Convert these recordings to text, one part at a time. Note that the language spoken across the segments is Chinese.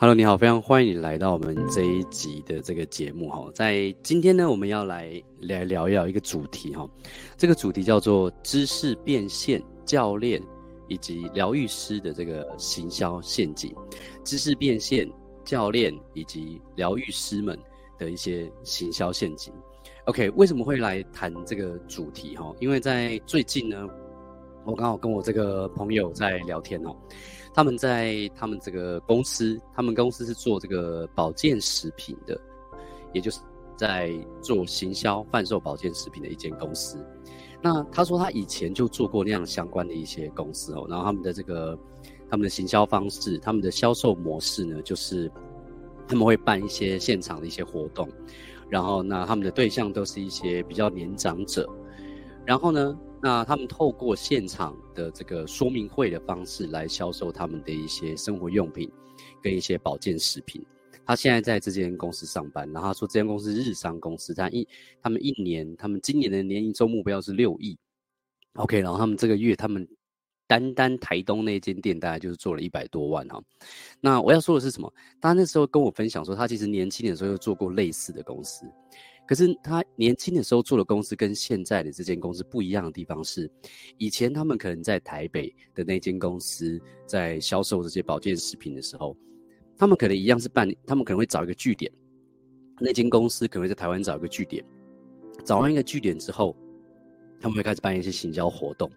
Hello，你好，非常欢迎你来到我们这一集的这个节目哈。在今天呢，我们要来来聊一聊一个主题哈。这个主题叫做知识变现教练以及疗愈师的这个行销陷阱。知识变现教练以及疗愈师们的一些行销陷阱。OK，为什么会来谈这个主题哈？因为在最近呢，我刚好跟我这个朋友在聊天哦。他们在他们这个公司，他们公司是做这个保健食品的，也就是在做行销贩售保健食品的一间公司。那他说他以前就做过那样相关的一些公司哦，然后他们的这个他们的行销方式，他们的销售模式呢，就是他们会办一些现场的一些活动，然后那他们的对象都是一些比较年长者，然后呢，那他们透过现场的这个说明会的方式来销售他们的一些生活用品跟一些保健食品。他现在在这间公司上班，然后他说这间公司日商公司，他一他们一年，他们今年的年营收目标是六亿。OK，然后他们这个月他们单单台东那间店大概就是做了一百多万哈。那我要说的是什么？他那时候跟我分享说，他其实年轻的时候又做过类似的公司。可是他年轻的时候做的公司跟现在的这间公司不一样的地方是，以前他们可能在台北的那间公司在销售这些保健食品的时候，他们可能一样是办，他们可能会找一个据点，那间公司可能会在台湾找一个据点，找完一个据点之后，他们会开始办一些行销活动，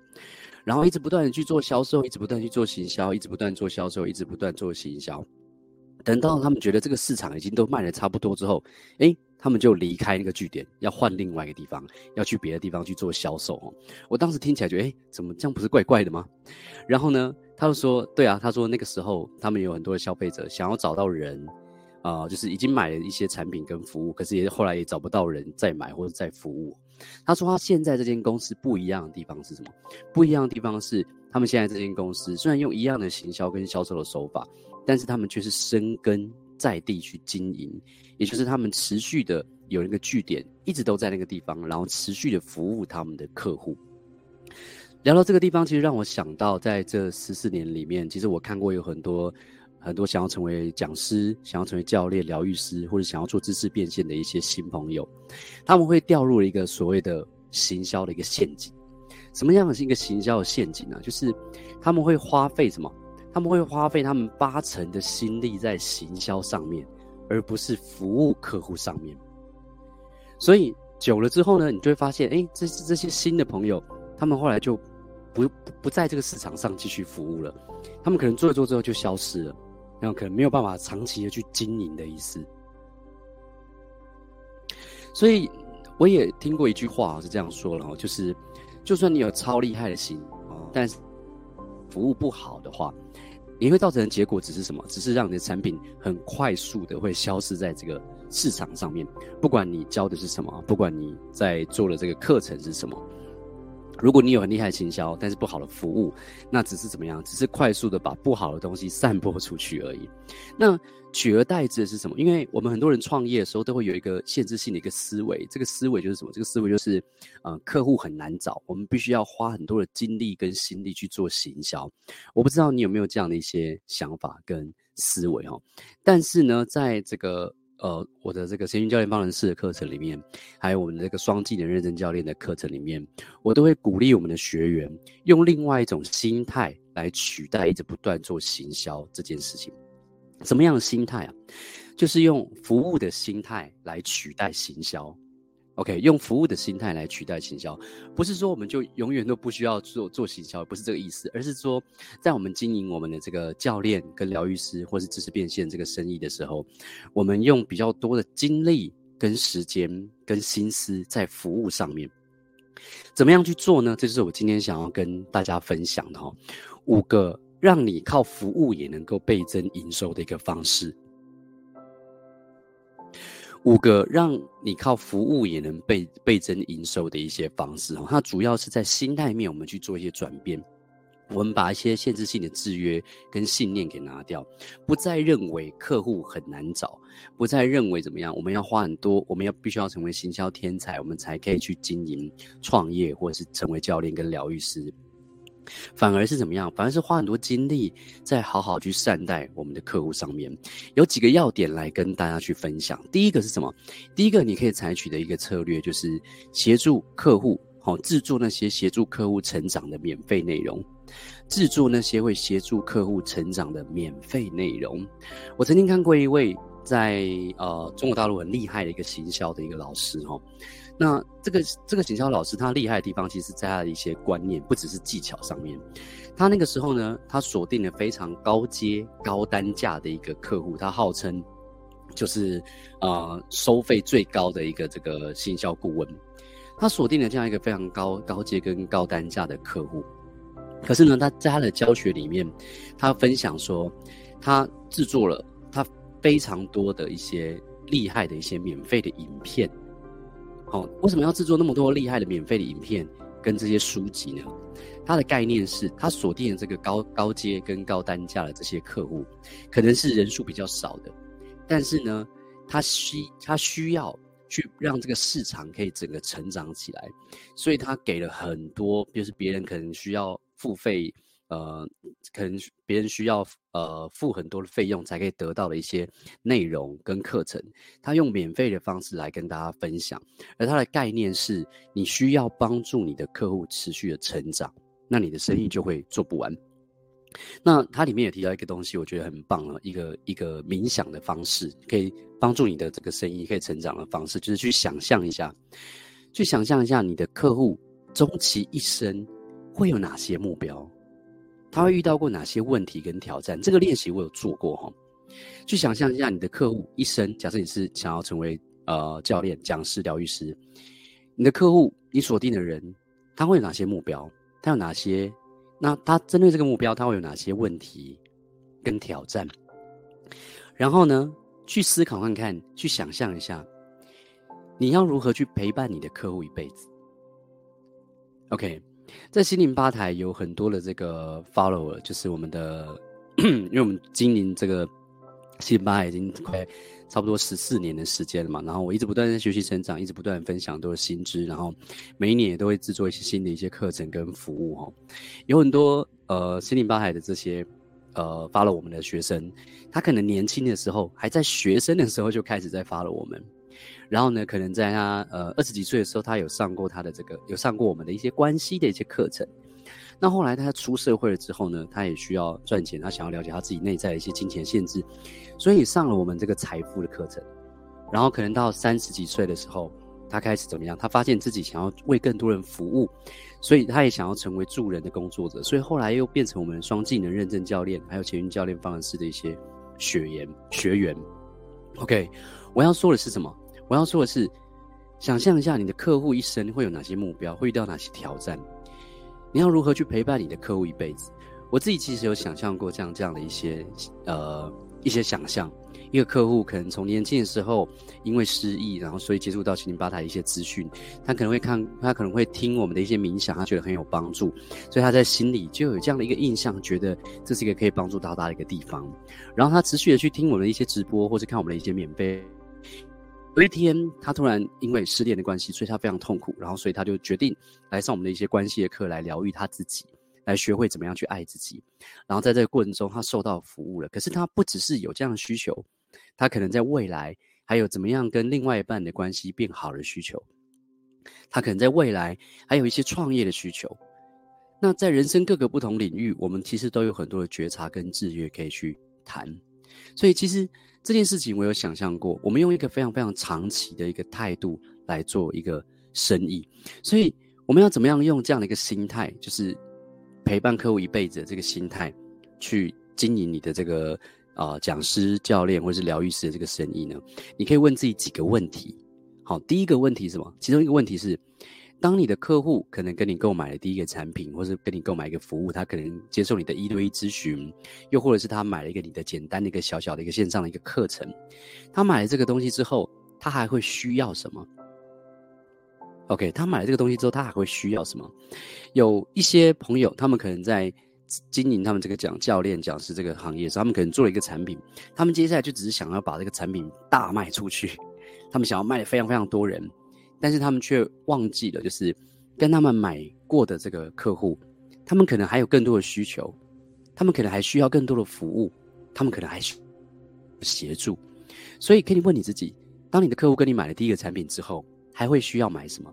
然后一直不断的去做销售，一直不断去做行销，一直不断做销售，一直不断做行销，等到他们觉得这个市场已经都卖得差不多之后，诶。他们就离开那个据点，要换另外一个地方，要去别的地方去做销售哦。我当时听起来觉得，诶，怎么这样不是怪怪的吗？然后呢，他就说，对啊，他说那个时候他们有很多的消费者想要找到人，啊、就是已经买了一些产品跟服务，可是也后来也找不到人再买或者再服务。他说他现在这间公司不一样的地方是什么？不一样的地方是，他们现在这间公司虽然用一样的行销跟销售的手法，但是他们却是深耕在地去经营。也就是他们持续的有一个据点，一直都在那个地方，然后持续的服务他们的客户。聊到这个地方，其实让我想到，在这十四年里面，其实我看过有很多很多想要成为讲师、想要成为教练、疗愈师，或者想要做知识变现的一些新朋友，他们会掉入了一个所谓的行销的一个陷阱。什么样的是一个行销的陷阱呢？就是他们会花费什么？他们会花费他们八成的心力在行销上面。而不是服务客户上面，所以久了之后呢，你就会发现，哎，这这些新的朋友，他们后来就不不在这个市场上继续服务了，他们可能做一做之后就消失了，然后可能没有办法长期的去经营的意思。所以我也听过一句话是这样说了，就是就算你有超厉害的心，但是服务不好的话。你会造成的结果只是什么？只是让你的产品很快速的会消失在这个市场上面。不管你教的是什么，不管你在做的这个课程是什么，如果你有很厉害的行销，但是不好的服务，那只是怎么样？只是快速的把不好的东西散播出去而已。那。取而代之的是什么？因为我们很多人创业的时候都会有一个限制性的一个思维，这个思维就是什么？这个思维就是，呃，客户很难找，我们必须要花很多的精力跟心力去做行销。我不知道你有没有这样的一些想法跟思维哦。但是呢，在这个呃我的这个神韵教练方程式的课程里面，还有我们的这个双技能认证教练的课程里面，我都会鼓励我们的学员用另外一种心态来取代一直不断做行销这件事情。什么样的心态啊？就是用服务的心态来取代行销。OK，用服务的心态来取代行销，不是说我们就永远都不需要做做行销，不是这个意思，而是说，在我们经营我们的这个教练跟疗愈师或是知识变现这个生意的时候，我们用比较多的精力跟时间跟心思在服务上面。怎么样去做呢？这就是我今天想要跟大家分享的哈，五个。让你靠服务也能够倍增营收的一个方式，五个让你靠服务也能倍倍增营收的一些方式哈，它主要是在心态面，我们去做一些转变，我们把一些限制性的制约跟信念给拿掉，不再认为客户很难找，不再认为怎么样，我们要花很多，我们要必须要成为行销天才，我们才可以去经营创业或者是成为教练跟疗愈师。反而是怎么样？反而是花很多精力在好好去善待我们的客户上面。有几个要点来跟大家去分享。第一个是什么？第一个你可以采取的一个策略就是协助客户，好制作那些协助客户成长的免费内容，制作那些会协助客户成长的免费内容。我曾经看过一位在呃中国大陆很厉害的一个行销的一个老师哈。那这个这个行销老师他厉害的地方，其实在他的一些观念，不只是技巧上面。他那个时候呢，他锁定了非常高阶、高单价的一个客户，他号称就是呃收费最高的一个这个行销顾问。他锁定了这样一个非常高高阶跟高单价的客户。可是呢，他在他的教学里面，他分享说，他制作了非常多的一些厉害的一些免费的影片。好，为什么要制作那么多厉害的免费的影片跟这些书籍呢？它的概念是，它锁定了这个高高阶跟高单价的这些客户，可能是人数比较少的，但是呢，它需它需要去让这个市场可以整个成长起来，所以它给了很多，就是别人可能需要付费。呃，可能别人需要呃付很多的费用才可以得到的一些内容跟课程，他用免费的方式来跟大家分享，而他的概念是，你需要帮助你的客户持续的成长，那你的生意就会做不完。那它里面也提到一个东西，我觉得很棒了，一个一个冥想的方式，可以帮助你的这个生意可以成长的方式，就是去想象一下，去想象一下你的客户终其一生会有哪些目标。他会遇到过哪些问题跟挑战？这个练习我有做过哈。去想象一下你的客户一生，假设你是想要成为呃教练、讲师、疗愈师，你的客户你锁定的人，他会有哪些目标？他有哪些？那他针对这个目标，他会有哪些问题跟挑战？然后呢，去思考看看，去想象一下，你要如何去陪伴你的客户一辈子？OK。在心灵吧台有很多的这个 follower，就是我们的，因为我们经营这个心灵吧已经快差不多十四年的时间了嘛，然后我一直不断在学习成长，一直不断分享都是新知，然后每一年也都会制作一些新的一些课程跟服务哦，有很多呃心灵吧台的这些呃 follow 我们的学生，他可能年轻的时候还在学生的时候就开始在 follow 我们。然后呢，可能在他呃二十几岁的时候，他有上过他的这个，有上过我们的一些关系的一些课程。那后来他出社会了之后呢，他也需要赚钱，他想要了解他自己内在的一些金钱限制，所以上了我们这个财富的课程。然后可能到三十几岁的时候，他开始怎么样？他发现自己想要为更多人服务，所以他也想要成为助人的工作者。所以后来又变成我们双技能认证教练，还有前运教练方程式的一些学员学员。OK，我要说的是什么？我要说的是，想象一下你的客户一生会有哪些目标，会遇到哪些挑战，你要如何去陪伴你的客户一辈子？我自己其实有想象过这样这样的一些呃一些想象。一个客户可能从年轻的时候因为失忆，然后所以接触到心灵吧台的一些资讯，他可能会看，他可能会听我们的一些冥想，他觉得很有帮助，所以他在心里就有这样的一个印象，觉得这是一个可以帮助到他的一个地方。然后他持续的去听我们的一些直播，或者看我们的一些免费。有一天，他突然因为失恋的关系，所以他非常痛苦，然后所以他就决定来上我们的一些关系的课，来疗愈他自己，来学会怎么样去爱自己。然后在这个过程中，他受到服务了。可是他不只是有这样的需求，他可能在未来还有怎么样跟另外一半的关系变好的需求。他可能在未来还有一些创业的需求。那在人生各个不同领域，我们其实都有很多的觉察跟制约可以去谈。所以其实。这件事情我有想象过，我们用一个非常非常长期的一个态度来做一个生意，所以我们要怎么样用这样的一个心态，就是陪伴客户一辈子的这个心态，去经营你的这个啊、呃、讲师、教练或者是疗愈师的这个生意呢？你可以问自己几个问题。好，第一个问题是什么？其中一个问题是。当你的客户可能跟你购买了第一个产品，或是跟你购买一个服务，他可能接受你的一对一咨询，又或者是他买了一个你的简单的一个小小的一个线上的一个课程，他买了这个东西之后，他还会需要什么？OK，他买了这个东西之后，他还会需要什么？有一些朋友，他们可能在经营他们这个讲教练讲师这个行业时，他们可能做了一个产品，他们接下来就只是想要把这个产品大卖出去，他们想要卖得非常非常多人。但是他们却忘记了，就是跟他们买过的这个客户，他们可能还有更多的需求，他们可能还需要更多的服务，他们可能还需协助。所以可以问你自己：当你的客户跟你买了第一个产品之后，还会需要买什么？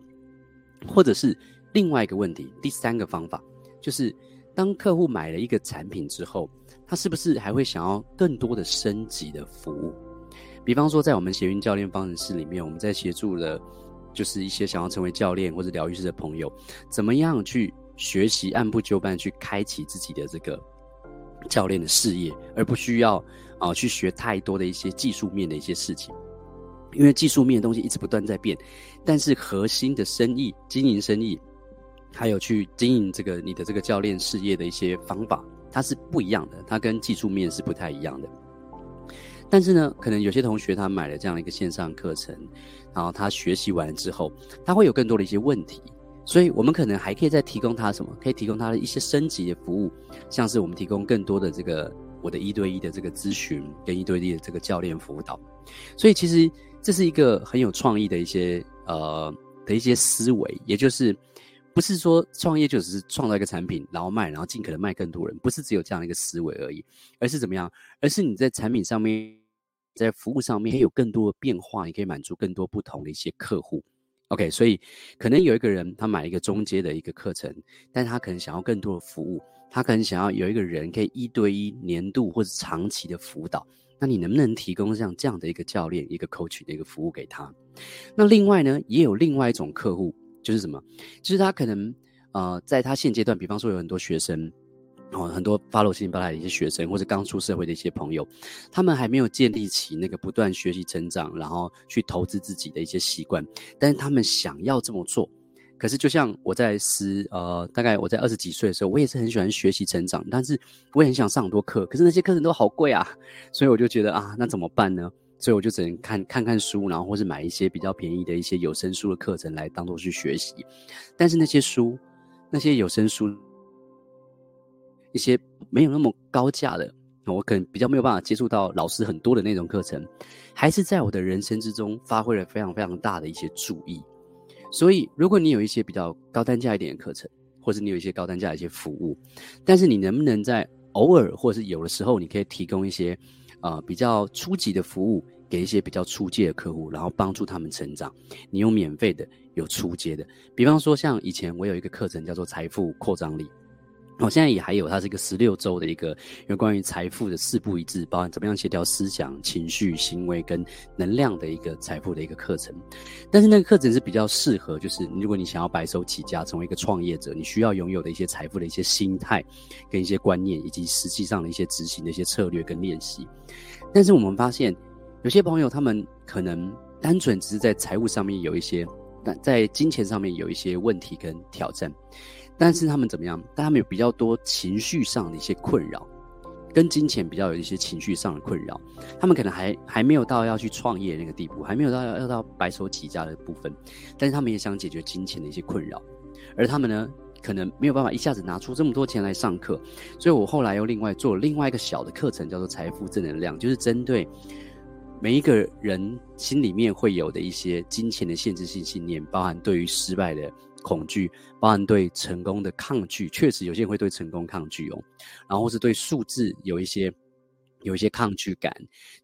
或者是另外一个问题，第三个方法就是，当客户买了一个产品之后，他是不是还会想要更多的升级的服务？比方说，在我们协运教练方程式里面，我们在协助了，就是一些想要成为教练或者疗愈师的朋友，怎么样去学习按部就班去开启自己的这个教练的事业，而不需要啊、去学太多的一些技术面的一些事情。因为技术面的东西一直不断在变，但是核心的生意、经营生意，还有去经营这个你的这个教练事业的一些方法，它是不一样的，它跟技术面是不太一样的。但是呢，可能有些同学他买了这样一个线上课程，然后他学习完之后，他会有更多的一些问题，所以我们可能还可以再提供他什么？可以提供他的一些升级的服务，像是我们提供更多的这个我的一对一的这个咨询跟一对一的这个教练辅导，所以其实。这是一个很有创意的一些呃的一些思维，也就是不是说创业就只是创造一个产品，然后卖，然后尽可能卖更多人，不是只有这样的一个思维而已，而是怎么样？而是你在产品上面，在服务上面可以有更多的变化，你可以满足更多不同的一些客户。OK，所以可能有一个人他买一个中阶的一个课程，但是他可能想要更多的服务，他可能想要有一个人可以一对一、年度或者长期的辅导。那你能不能提供像这样的一个教练、一个 coach 的一个服务给他？那另外呢，也有另外一种客户，就是什么？就是他可能呃，在他现阶段，比方说有很多学生，哦，很多 follow 新巴来的一些学生，或者刚出社会的一些朋友，他们还没有建立起那个不断学习成长，然后去投资自己的一些习惯，但是他们想要这么做。可是，就像我在十呃，大概我在二十几岁的时候，我也是很喜欢学习成长，但是我也很想上很多课，可是那些课程都好贵啊，所以我就觉得啊，那怎么办呢？所以我就只能看看看书，然后或是买一些比较便宜的一些有声书的课程来当做去学习。但是那些书，那些有声书，一些没有那么高价的，我可能比较没有办法接触到老师很多的那种课程，还是在我的人生之中发挥了非常非常大的一些注意。所以，如果你有一些比较高单价一点的课程，或者你有一些高单价的一些服务，但是你能不能在偶尔或者是有的时候，你可以提供一些呃比较初级的服务给一些比较初阶的客户，然后帮助他们成长。你有免费的，有初阶的，比方说像以前我有一个课程叫做财富扩张力。我现在也还有，它是一个十六周的一个有关于财富的四步一致，包含怎么样协调思想、情绪、行为跟能量的一个财富的一个课程。但是那个课程是比较适合，就是如果你想要白手起家，成为一个创业者，你需要拥有的一些财富的一些心态跟一些观念，以及实际上的一些执行的一些策略跟练习。但是我们发现，有些朋友他们可能单纯只是在财务上面有一些，在金钱上面有一些问题跟挑战。但是他们怎么样？但他们有比较多情绪上的一些困扰，跟金钱比较有一些情绪上的困扰。他们可能还还没有到要去创业那个地步，还没有到要要到白手起家的部分。但是他们也想解决金钱的一些困扰，而他们呢，可能没有办法一下子拿出这么多钱来上课。所以我后来又另外做了另外一个小的课程，叫做财富正能量，就是针对每一个人心里面会有的一些金钱的限制性信念，包含对于失败的。恐惧，包含对成功的抗拒，确实有些人会对成功抗拒哦，然后是对数字有一些有一些抗拒感，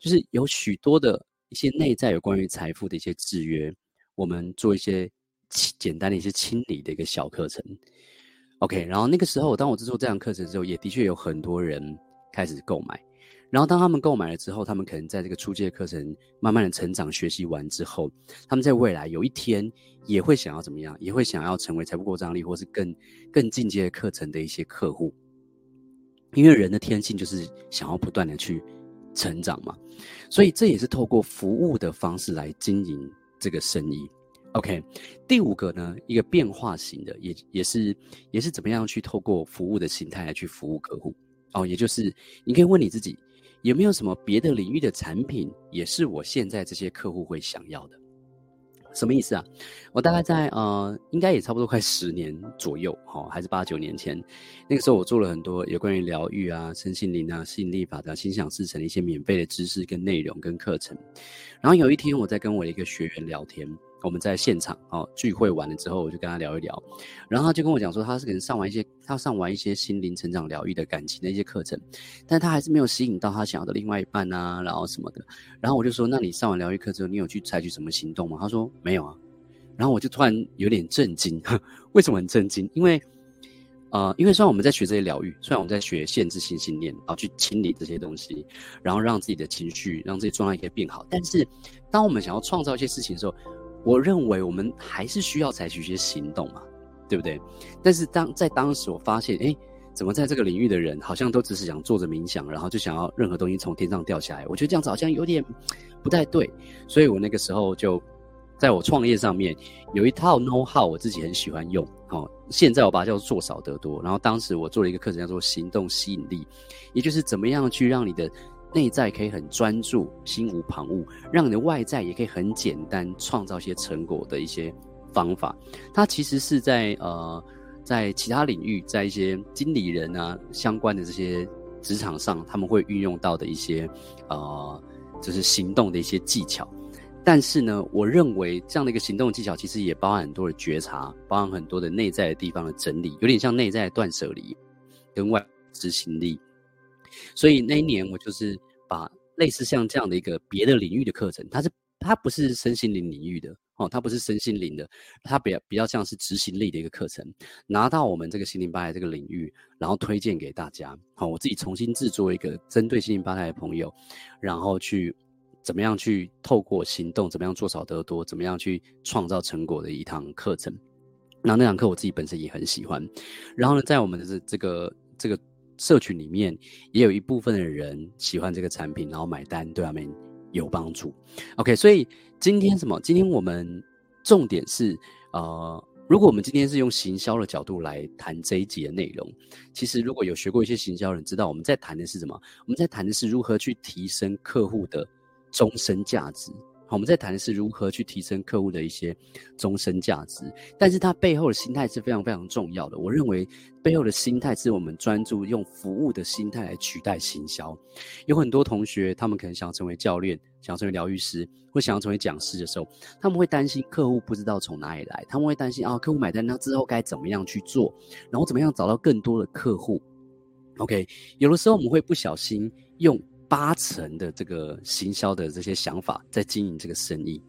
就是有许多的一些内在有关于财富的一些制约，我们做一些简单的一些清理的一个小课程。OK，然后那个时候，当我制作这样课程之后，也的确有很多人开始购买。然后当他们购买了之后，他们可能在这个初阶课程慢慢的成长学习完之后，他们在未来有一天也会想要怎么样？也会想要成为财富扩张力或是更更进阶的课程的一些客户。因为人的天性就是想要不断的去成长嘛，所以这也是透过服务的方式来经营这个生意。OK，第五个呢，一个变化型的，也也是也是怎么样去透过服务的形态来去服务客户哦，也就是你可以问你自己。有没有什么别的领域的产品，也是我现在这些客户会想要的？什么意思啊？我大概在呃，应该也差不多快十年左右，哈，还是八九年前，那个时候我做了很多有关于疗愈啊、身心灵啊、吸引力法则、心想事成的一些免费的知识跟内容跟课程。然后有一天我在跟我的一个学员聊天，我们在现场哦聚会完了之后，我就跟他聊一聊，然后他就跟我讲说，他是可能上完一些，他上完一些心灵成长疗愈的感情的一些课程，但他还是没有吸引到他想要的另外一半啊，然后什么的。然后我就说，那你上完疗愈课之后，你有去采取什么行动吗？他说没有啊。然后我就突然有点震惊，为什么很震惊？因为，呃，因为虽然我们在学这些疗愈，虽然我们在学限制性信念啊，去清理这些东西，然后让自己的情绪，让自己状态可以变好，但是当我们想要创造一些事情的时候，我认为我们还是需要采取一些行动嘛，对不对？但是当在当时我发现，哎，怎么在这个领域的人好像都只是想坐着冥想，然后就想要任何东西从天上掉下来，我觉得这样子好像有点不太对，所以我那个时候就。在我创业上面有一套 know how，我自己很喜欢用。哦，现在我把它叫做做少得多。然后当时我做了一个课程，叫做行动吸引力，也就是怎么样去让你的内在可以很专注，心无旁骛，让你的外在也可以很简单创造一些成果的一些方法。它其实是在呃，在其他领域，在一些经理人啊相关的这些职场上，他们会运用到的一些呃，就是行动的一些技巧。但是呢，我认为这样的一个行动技巧，其实也包含很多的觉察，包含很多的内在的地方的整理，有点像内在断舍离跟外执行力。所以那一年，我就是把类似像这样的一个别的领域的课程，它是它不是身心灵领域的哦，它不是身心灵的，它比较比较像是执行力的一个课程，拿到我们这个心灵吧台这个领域，然后推荐给大家。好，我自己重新制作一个针对心灵吧台的朋友，然后去。怎么样去透过行动，怎么样做少得多，怎么样去创造成果的一堂课程。那那堂课我自己本身也很喜欢。然后呢，在我们的这这个这个社群里面，也有一部分的人喜欢这个产品，然后买单，对他们有帮助。OK，所以今天什么？今天我们重点是呃，如果我们今天是用行销的角度来谈这一集的内容，其实如果有学过一些行销人知道，我们在谈的是什么？我们在谈的是如何去提升客户的。终身价值，我们在谈的是如何去提升客户的一些终身价值，但是它背后的心态是非常非常重要的。我认为背后的心态是我们专注用服务的心态来取代行销。有很多同学，他们可能想要成为教练，想要成为疗愈师，或想要成为讲师的时候，他们会担心客户不知道从哪里来，他们会担心啊，客户买单，那之后该怎么样去做，然后怎么样找到更多的客户。OK，有的时候我们会不小心用。八成的这个行销的这些想法在经营这个生意，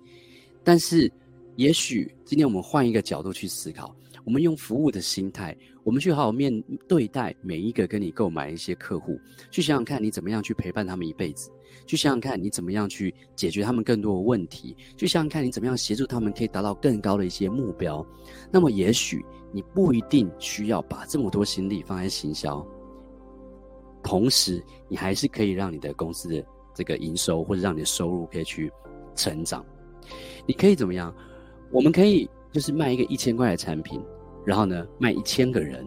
但是也许今天我们换一个角度去思考，我们用服务的心态，我们去好好面对待每一个跟你购买一些客户，去想想看你怎么样去陪伴他们一辈子，去想想看你怎么样去解决他们更多的问题，去想想看你怎么样协助他们可以达到更高的一些目标。那么也许你不一定需要把这么多心力放在行销。同时，你还是可以让你的公司的这个营收，或者让你的收入可以去成长。你可以怎么样？我们可以就是卖一个一千块的产品，然后呢卖一千个人，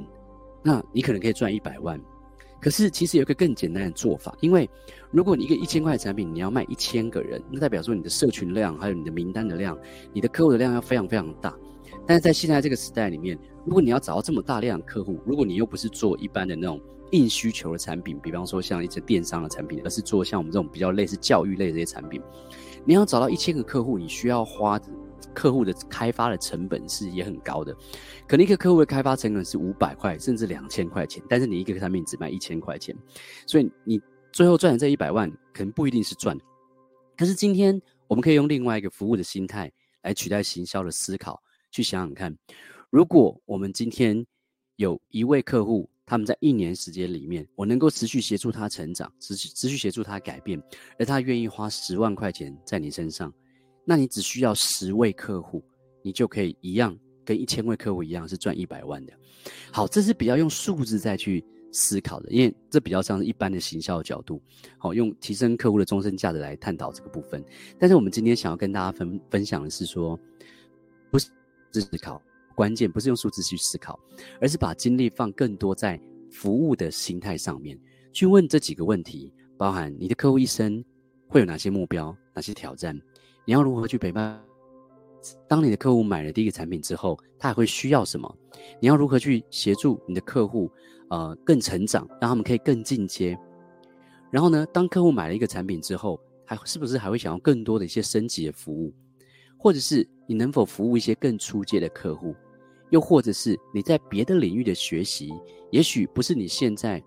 那你可能可以赚一百万。可是其实有一个更简单的做法，因为如果你一个一千块的产品，你要卖一千个人，那代表说你的社群量，还有你的名单的量，你的客户的量要非常非常大。但是在现在这个时代里面，如果你要找到这么大量的客户，如果你又不是做一般的那种。硬需求的产品，比方说像一些电商的产品，而是做像我们这种比较类似教育类的这些产品。你要找到一千个客户，你需要花客户的开发的成本是也很高的，可能一个客户的开发成本是五百块甚至两千块钱，但是你一个产品只卖一千块钱，所以你最后赚的这一百万可能不一定是赚。可是今天我们可以用另外一个服务的心态来取代行销的思考，去想想看，如果我们今天有一位客户。他们在一年时间里面，我能够持续协助他成长，持续持续协助他改变，而他愿意花十万块钱在你身上，那你只需要十位客户，你就可以一样跟一千位客户一样是赚一百万的。好，这是比较用数字再去思考的，因为这比较像是一般的行销角度，好，用提升客户的终身价值来探讨这个部分。但是我们今天想要跟大家分分享的是说，不是思考。关键不是用数字去思考，而是把精力放更多在服务的心态上面，去问这几个问题，包含你的客户一生会有哪些目标、哪些挑战，你要如何去陪伴？当你的客户买了第一个产品之后，他还会需要什么？你要如何去协助你的客户，呃，更成长，让他们可以更进阶？然后呢，当客户买了一个产品之后，还是不是还会想要更多的一些升级的服务？或者是你能否服务一些更初阶的客户，又或者是你在别的领域的学习，也许不是你现在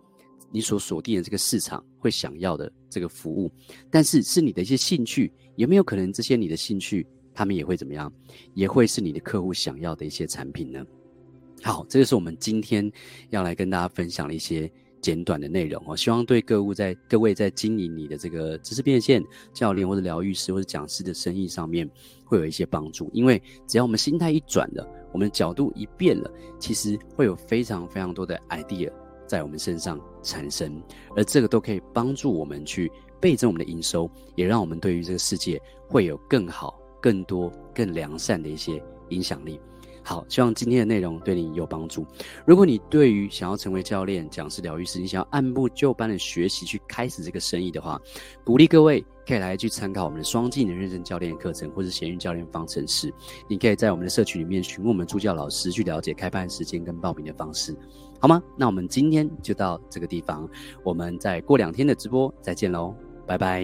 你所锁定的这个市场会想要的这个服务，但是是你的一些兴趣，有没有可能这些你的兴趣，他们也会怎么样，也会是你的客户想要的一些产品呢？好，这就是我们今天要来跟大家分享的一些。简短的内容哦，希望对各位在各位在经营你的这个知识变现教练或者疗愈师或者讲师的生意上面会有一些帮助。因为只要我们心态一转了，我们角度一变了，其实会有非常非常多的 idea 在我们身上产生，而这个都可以帮助我们去倍增我们的营收，也让我们对于这个世界会有更好、更多、更良善的一些影响力。好，希望今天的内容对你有帮助。如果你对于想要成为教练、讲师、疗愈师，你想要按部就班的学习去开始这个生意的话，鼓励各位可以来去参考我们的双技能认证教练课程，或是闲鱼教练方程式。你可以在我们的社群里面询问我们助教老师，去了解开办时间跟报名的方式，好吗？那我们今天就到这个地方，我们再过两天的直播再见喽，拜拜。